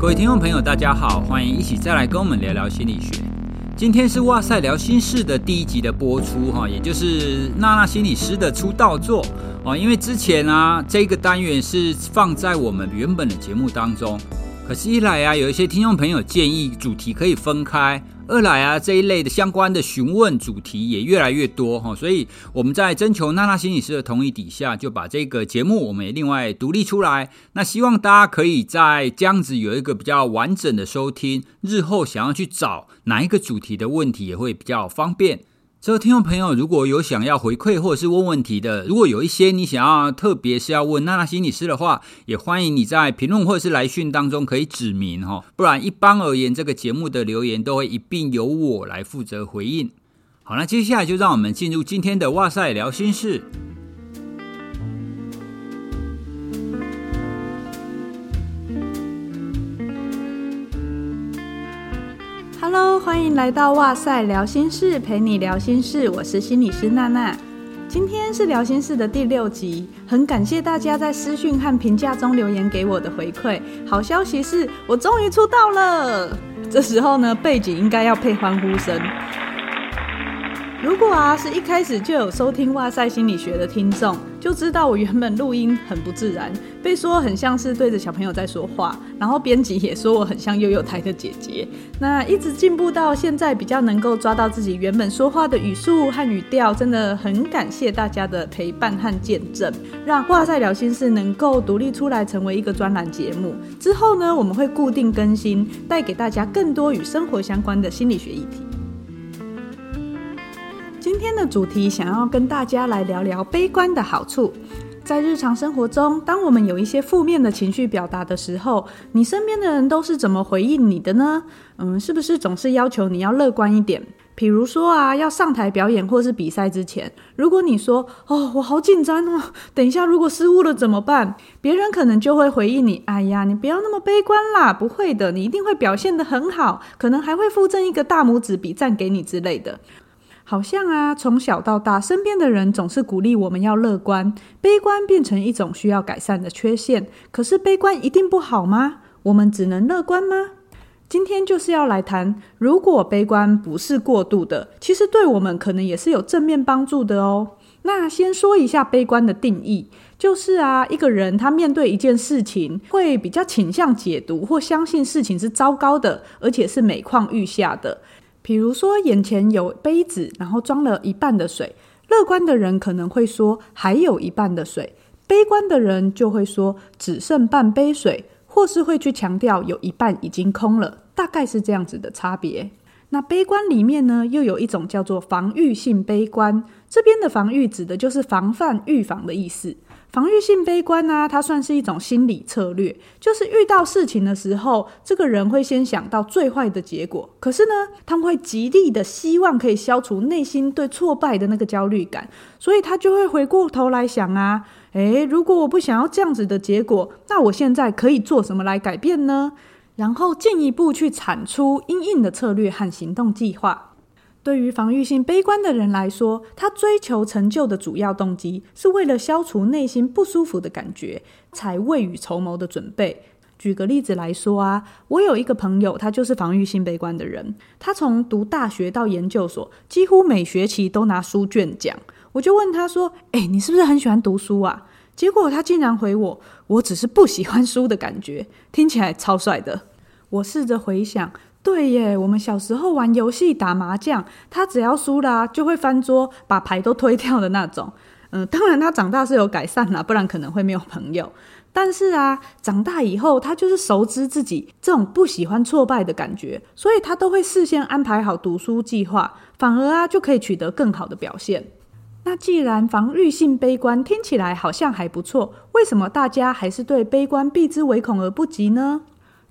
各位听众朋友，大家好，欢迎一起再来跟我们聊聊心理学。今天是哇塞聊心事的第一集的播出哈，也就是娜娜心理师的出道作哦。因为之前啊，这个单元是放在我们原本的节目当中，可是，一来啊，有一些听众朋友建议主题可以分开。二来啊，这一类的相关的询问主题也越来越多哈，所以我们在征求娜娜心理师的同意底下，就把这个节目我们也另外独立出来。那希望大家可以在这样子有一个比较完整的收听，日后想要去找哪一个主题的问题也会比较方便。这位听众朋友，如果有想要回馈或者是问问题的，如果有一些你想要特别是要问娜娜心理师的话，也欢迎你在评论或者是来讯当中可以指明哈，不然一般而言，这个节目的留言都会一并由我来负责回应。好，那接下来就让我们进入今天的哇塞聊心事。Hello，欢迎来到哇塞聊心事，陪你聊心事。我是心理师娜娜。今天是聊心事的第六集，很感谢大家在私讯和评价中留言给我的回馈。好消息是我终于出道了。这时候呢，背景应该要配欢呼声。如果啊是一开始就有收听哇塞心理学的听众，就知道我原本录音很不自然，被说很像是对着小朋友在说话，然后编辑也说我很像幼幼台的姐姐。那一直进步到现在，比较能够抓到自己原本说话的语速和语调，真的很感谢大家的陪伴和见证，让哇赛聊心室能够独立出来成为一个专栏节目。之后呢，我们会固定更新，带给大家更多与生活相关的心理学议题。今天的主题想要跟大家来聊聊悲观的好处。在日常生活中，当我们有一些负面的情绪表达的时候，你身边的人都是怎么回应你的呢？嗯，是不是总是要求你要乐观一点？比如说啊，要上台表演或是比赛之前，如果你说哦，我好紧张哦，等一下如果失误了怎么办？别人可能就会回应你，哎呀，你不要那么悲观啦，不会的，你一定会表现得很好，可能还会附赠一个大拇指比赞给你之类的。好像啊，从小到大，身边的人总是鼓励我们要乐观，悲观变成一种需要改善的缺陷。可是，悲观一定不好吗？我们只能乐观吗？今天就是要来谈，如果悲观不是过度的，其实对我们可能也是有正面帮助的哦。那先说一下悲观的定义，就是啊，一个人他面对一件事情，会比较倾向解读或相信事情是糟糕的，而且是每况愈下的。比如说，眼前有杯子，然后装了一半的水。乐观的人可能会说还有一半的水，悲观的人就会说只剩半杯水，或是会去强调有一半已经空了，大概是这样子的差别。那悲观里面呢，又有一种叫做防御性悲观，这边的防御指的就是防范、预防的意思。防御性悲观呢、它算是一种心理策略，就是遇到事情的时候，这个人会先想到最坏的结果，可是呢，他们会极力的希望可以消除内心对挫败的那个焦虑感，所以他就会回过头来想啊，诶，如果我不想要这样子的结果，那我现在可以做什么来改变呢？然后进一步去产出因应的策略和行动计划。对于防御性悲观的人来说，他追求成就的主要动机是为了消除内心不舒服的感觉，才未雨绸缪的准备。举个例子来说啊，我有一个朋友，他就是防御性悲观的人。他从读大学到研究所，几乎每学期都拿书卷奖。我就问他说：“哎，你是不是很喜欢读书啊？”结果他竟然回我：“我只是不喜欢书的感觉。”听起来超帅的。我试着回想。对耶，我们小时候玩游戏打麻将，他只要输了，就会翻桌把牌都推掉的那种。嗯，当然他长大是有改善啦，不然可能会没有朋友。但是啊，长大以后他就是熟知自己这种不喜欢挫败的感觉，所以他都会事先安排好读书计划，反而啊就可以取得更好的表现。那既然防御性悲观听起来好像还不错，为什么大家还是对悲观避之唯恐而不及呢？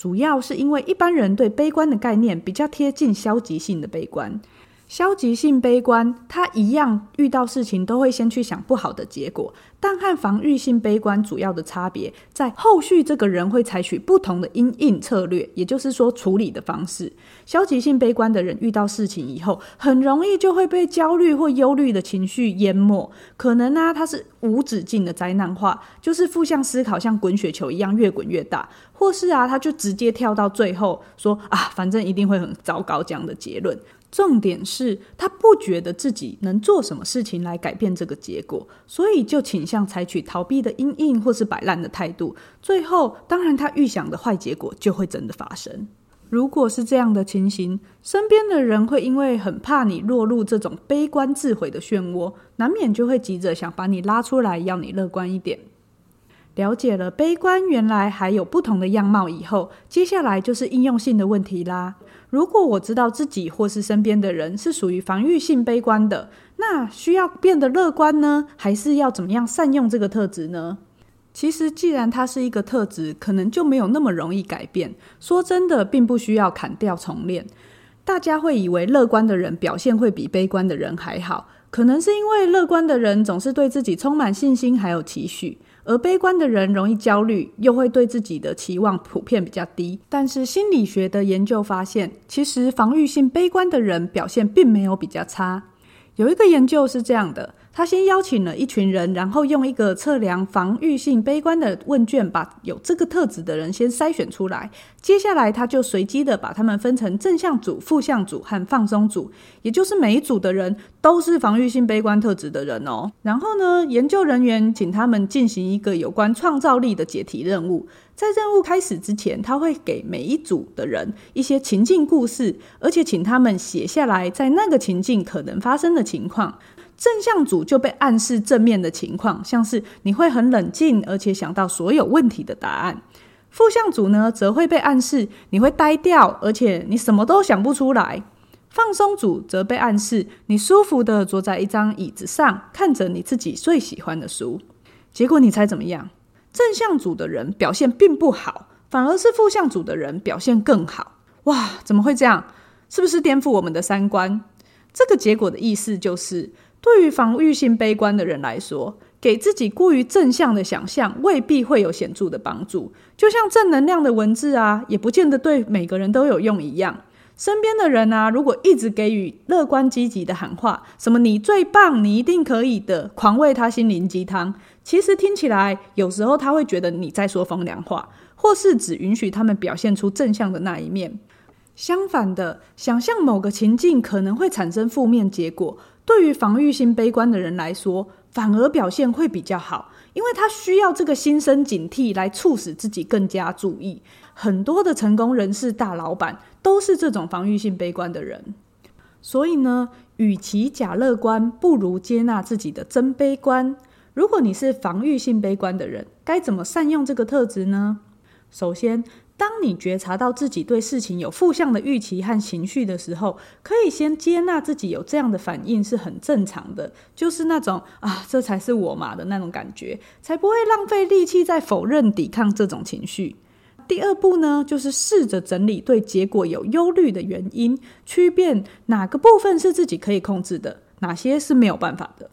主要是因为一般人对悲观的概念比较贴近消极性的悲观。消极性悲观，他一样遇到事情都会先去想不好的结果，但和防御性悲观主要的差别在后续，这个人会采取不同的因应策略，也就是说处理的方式。消极性悲观的人遇到事情以后，很容易就会被焦虑或忧虑的情绪淹没，可能呢、他是无止境的灾难化，就是负向思考像滚雪球一样越滚越大，或是啊，他就直接跳到最后说啊，反正一定会很糟糕这样的结论。重点是他不觉得自己能做什么事情来改变这个结果，所以就倾向采取逃避的阴影或是摆烂的态度。最后，当然他预想的坏结果就会真的发生。如果是这样的情形，身边的人会因为很怕你落入这种悲观自毁的漩涡，难免就会急着想把你拉出来，要你乐观一点。了解了悲观原来还有不同的样貌以后，接下来就是应用性的问题啦。如果我知道自己或是身边的人是属于防御性悲观的，那需要变得乐观呢？还是要怎么样善用这个特质呢？其实，既然它是一个特质，可能就没有那么容易改变。说真的，并不需要砍掉重练。大家会以为乐观的人表现会比悲观的人还好，可能是因为乐观的人总是对自己充满信心，还有期许。而悲观的人容易焦虑，又会对自己的期望普遍比较低。但是心理学的研究发现，其实防御性悲观的人表现并没有比较差。有一个研究是这样的。他先邀请了一群人，然后用一个测量防御性悲观的问卷，把有这个特质的人先筛选出来。接下来，他就随机的把他们分成正向组、负向组和放松组，也就是每一组的人都是防御性悲观特质的人哦。然后呢，研究人员请他们进行一个有关创造力的解题任务。在任务开始之前，他会给每一组的人一些情境故事，而且请他们写下来在那个情境可能发生的情况。正向组就被暗示正面的情况，像是你会很冷静，而且想到所有问题的答案。负向组呢，则会被暗示你会呆掉，而且你什么都想不出来。放松组则被暗示你舒服地坐在一张椅子上，看着你自己最喜欢的书。结果你猜怎么样？正向组的人表现并不好，反而是负向组的人表现更好。哇，怎么会这样？是不是颠覆我们的三观？这个结果的意思就是。对于防御性悲观的人来说，给自己过于正向的想象未必会有显著的帮助。就像正能量的文字啊，也不见得对每个人都有用一样。身边的人啊，如果一直给予乐观积极的喊话，什么“你最棒，你一定可以的”，狂喂他心灵鸡汤，其实听起来有时候他会觉得你在说风凉话，或是只允许他们表现出正向的那一面。相反的，想象某个情境可能会产生负面结果。对于防御性悲观的人来说，反而表现会比较好，因为他需要这个心生警惕来促使自己更加注意。很多的成功人士、大老板都是这种防御性悲观的人。所以呢，与其假乐观，不如接纳自己的真悲观。如果你是防御性悲观的人，该怎么善用这个特质呢？首先，当你觉察到自己对事情有负向的预期和情绪的时候，可以先接纳自己有这样的反应是很正常的，就是那种啊，这才是我嘛的那种感觉，才不会浪费力气在否认、抵抗这种情绪。第二步呢，就是试着整理对结果有忧虑的原因，区辨哪个部分是自己可以控制的，哪些是没有办法的。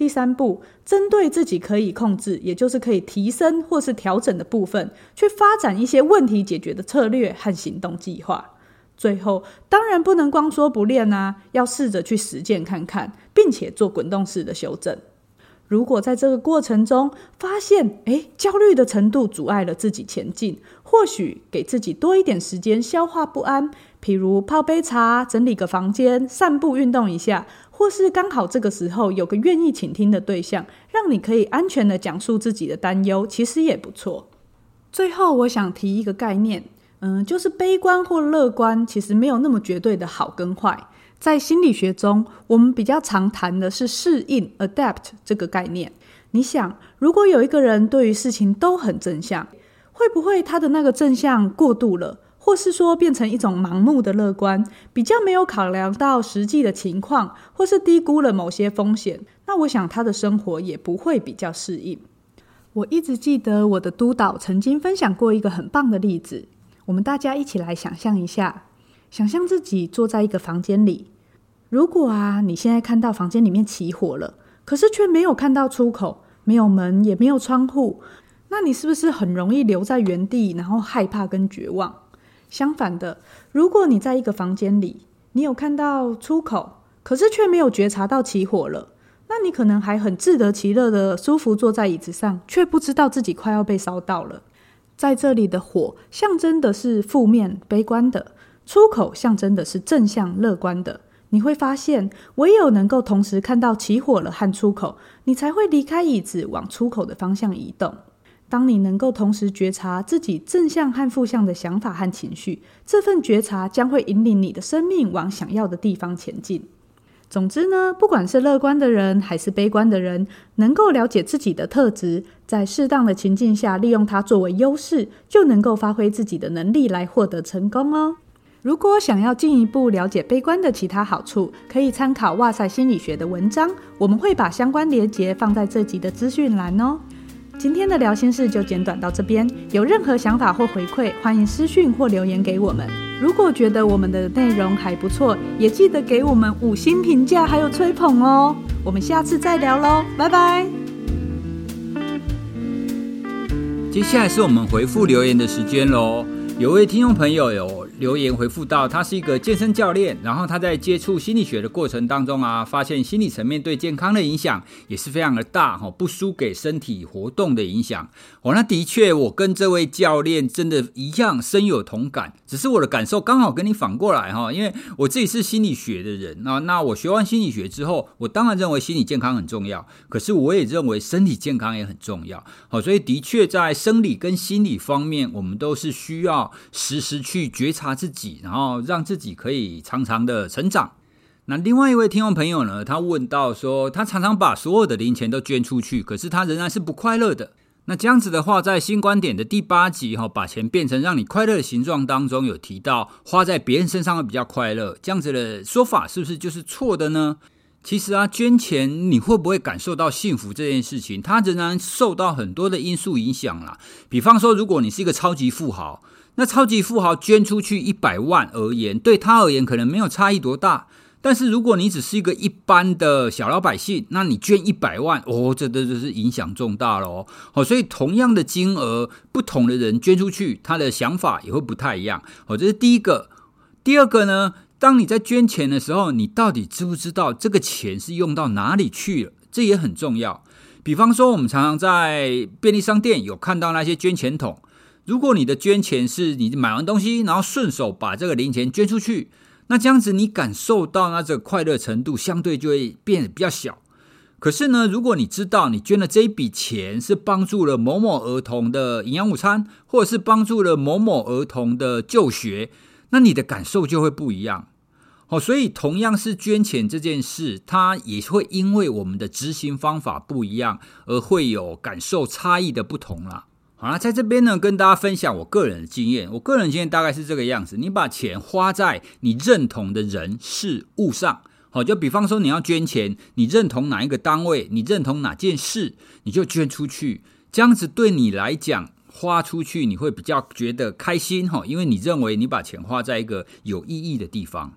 第三步，针对自己可以控制，也就是可以提升或是调整的部分，去发展一些问题解决的策略和行动计划。最后，当然不能光说不练啊，要试着去实践看看，并且做滚动式的修正。如果在这个过程中发现，诶，焦虑的程度阻碍了自己前进，或许给自己多一点时间消化不安，譬如泡杯茶、整理个房间、散步运动一下。或是刚好这个时候有个愿意倾听的对象，让你可以安全的讲述自己的担忧，其实也不错。最后，我想提一个概念，嗯，就是悲观或乐观其实没有那么绝对的好跟坏。在心理学中，我们比较常谈的是适应 （adapt） 这个概念。你想，如果有一个人对于事情都很正向，会不会他的那个正向过度了？或是说变成一种盲目的乐观，比较没有考量到实际的情况，或是低估了某些风险，那我想他的生活也不会比较适应。我一直记得我的督导曾经分享过一个很棒的例子，我们大家一起来想象一下，想象自己坐在一个房间里，如果啊你现在看到房间里面起火了，可是却没有看到出口。没有门，也没有窗户，那你是不是很容易留在原地，然后害怕跟绝望？相反的，如果你在一个房间里，你有看到出口，可是却没有觉察到起火了，那你可能还很自得其乐的舒服坐在椅子上，却不知道自己快要被烧到了。在这里的火象征的是负面、悲观的，出口象征的是正向、乐观的。你会发现，唯有能够同时看到起火了和出口，你才会离开椅子，往出口的方向移动。当你能够同时觉察自己正向和负向的想法和情绪，这份觉察将会引领你的生命往想要的地方前进。总之呢，不管是乐观的人还是悲观的人，能够了解自己的特质，在适当的情境下利用它作为优势，就能够发挥自己的能力来获得成功哦。如果想要进一步了解悲观的其他好处，可以参考哇塞心理学的文章，我们会把相关连结放在这集的资讯栏哦。今天的聊心事就简短到这边，有任何想法或回馈，欢迎私讯或留言给我们。如果觉得我们的内容还不错，也记得给我们五星评价，还有吹捧哦。我们下次再聊喽，拜拜。接下来是我们回复留言的时间喽。有位听众朋友有留言回复到，他是一个健身教练，然后他在接触心理学的过程当中啊，发现心理层面对健康的影响也是非常的大哈，不输给身体活动的影响。哦，那的确，我跟这位教练真的一样深有同感，只是我的感受刚好跟你反过来哈，因为我自己是心理学的人啊，那我学完心理学之后，我当然认为心理健康很重要，可是我也认为身体健康也很重要。好，所以的确在生理跟心理方面，我们都是需要。时时去觉察他自己，然后让自己可以常常的成长。那另外一位听众朋友呢，他问到说，他常常把所有的零钱都捐出去，可是他仍然是不快乐的。那这样子的话，在新观点的第八集哈，把钱变成让你快乐的形状当中，有提到花在别人身上会比较快乐，这样子的说法是不是就是错的呢？其实啊，捐钱你会不会感受到幸福这件事情，它仍然受到很多的因素影响啦。比方说，如果你是一个超级富豪。那超级富豪捐出去一百万而言，对他而言可能没有差异多大。但是如果你只是一个一般的小老百姓，那你捐一百万，哦，这这这是影响重大了哦。好，所以同样的金额，不同的人捐出去，他的想法也会不太一样。好，这是第一个。第二个呢，当你在捐钱的时候，你到底知不知道这个钱是用到哪里去了？这也很重要。比方说，我们常常在便利商店有看到那些捐钱桶。如果你的捐钱是你买完东西，然后顺手把这个零钱捐出去，那这样子你感受到那这个快乐程度相对就会变得比较小。可是呢，如果你知道你捐的这一笔钱是帮助了某某儿童的营养午餐，或者是帮助了某某儿童的就学，那你的感受就会不一样。哦，所以同样是捐钱这件事，它也会因为我们的执行方法不一样，而会有感受差异的不同啦。好啦，在这边呢，跟大家分享我个人的经验。我个人经验大概是这个样子：你把钱花在你认同的人事物上，好，就比方说你要捐钱，你认同哪一个单位，你认同哪件事，你就捐出去。这样子对你来讲，花出去你会比较觉得开心哈，因为你认为你把钱花在一个有意义的地方。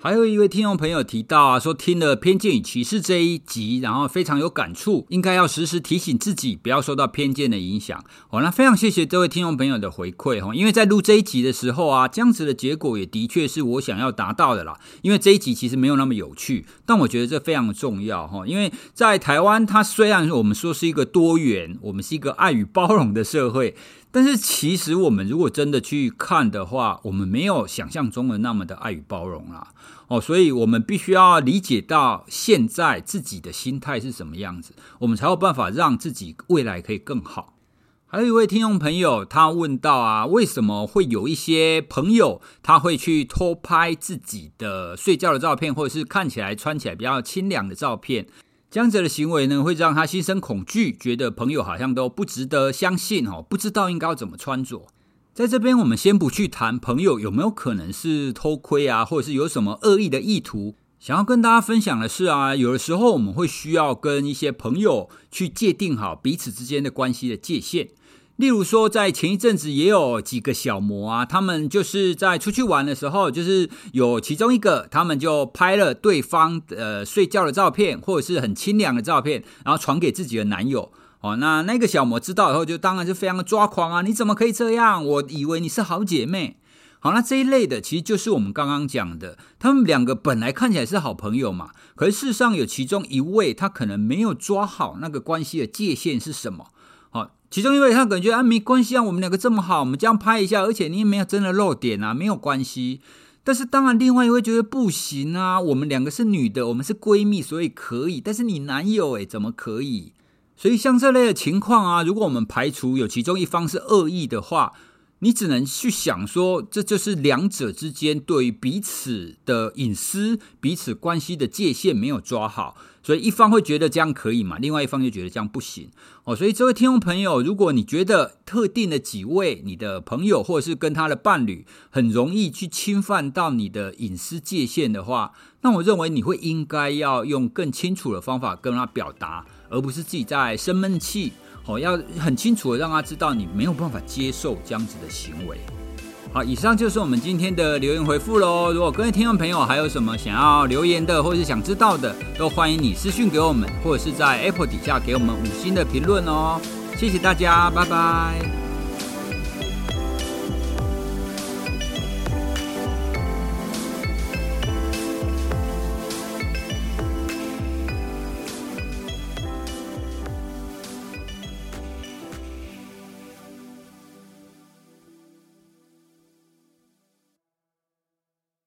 还有一位听众朋友提到啊，说听了《偏见与歧视》这一集，然后非常有感触，应该要时时提醒自己不要受到偏见的影响。好，那非常谢谢这位听众朋友的回馈哈，因为在录这一集的时候啊，这样子的结果也的确是我想要达到的啦。因为这一集其实没有那么有趣，但我觉得这非常重要哈，因为在台湾，它虽然我们说是一个多元，我们是一个爱与包容的社会。但是其实我们如果真的去看的话，我们没有想象中的那么的爱与包容啦。哦，所以我们必须要理解到现在自己的心态是什么样子，我们才有办法让自己未来可以更好。还有一位听众朋友，他问到啊，为什么会有一些朋友他会去偷拍自己的睡觉的照片，或者是看起来穿起来比较清凉的照片？这样子的行为呢，会让他心生恐惧，觉得朋友好像都不值得相信哦，不知道应该要怎么穿着。在这边，我们先不去谈朋友有没有可能是偷窥啊，或者是有什么恶意的意图。想要跟大家分享的是啊，有的时候我们会需要跟一些朋友去界定好彼此之间的关系的界限。例如说，在前一阵子也有几个小模啊，他们就是在出去玩的时候，就是有其中一个，他们就拍了对方呃睡觉的照片，或者是很清凉的照片，然后传给自己的男友。哦，那那个小模知道以后，就当然是非常的抓狂啊！你怎么可以这样？我以为你是好姐妹。好，那这一类的其实就是我们刚刚讲的，他们两个本来看起来是好朋友嘛，可是事实上有其中一位他可能没有抓好那个关系的界限是什么。其中一位他感觉啊没关系啊，我们两个这么好，我们这样拍一下，而且你也没有真的露点啊，没有关系。但是当然，另外一位觉得不行啊，我们两个是女的，我们是闺蜜，所以可以。但是你男友诶，怎么可以？所以像这类的情况啊，如果我们排除有其中一方是恶意的话，你只能去想说，这就是两者之间对于彼此的隐私、彼此关系的界限没有抓好，所以一方会觉得这样可以嘛，另外一方就觉得这样不行哦。所以这位听众朋友，如果你觉得特定的几位你的朋友或者是跟他的伴侣很容易去侵犯到你的隐私界限的话，那我认为你会应该要用更清楚的方法跟他表达。而不是自己在生闷气，哦，要很清楚的让他知道你没有办法接受这样子的行为。好，以上就是我们今天的留言回复喽。如果各位听众朋友还有什么想要留言的，或是想知道的，都欢迎你私讯给我们，或者是在 Apple 底下给我们五星的评论哦。谢谢大家，拜拜。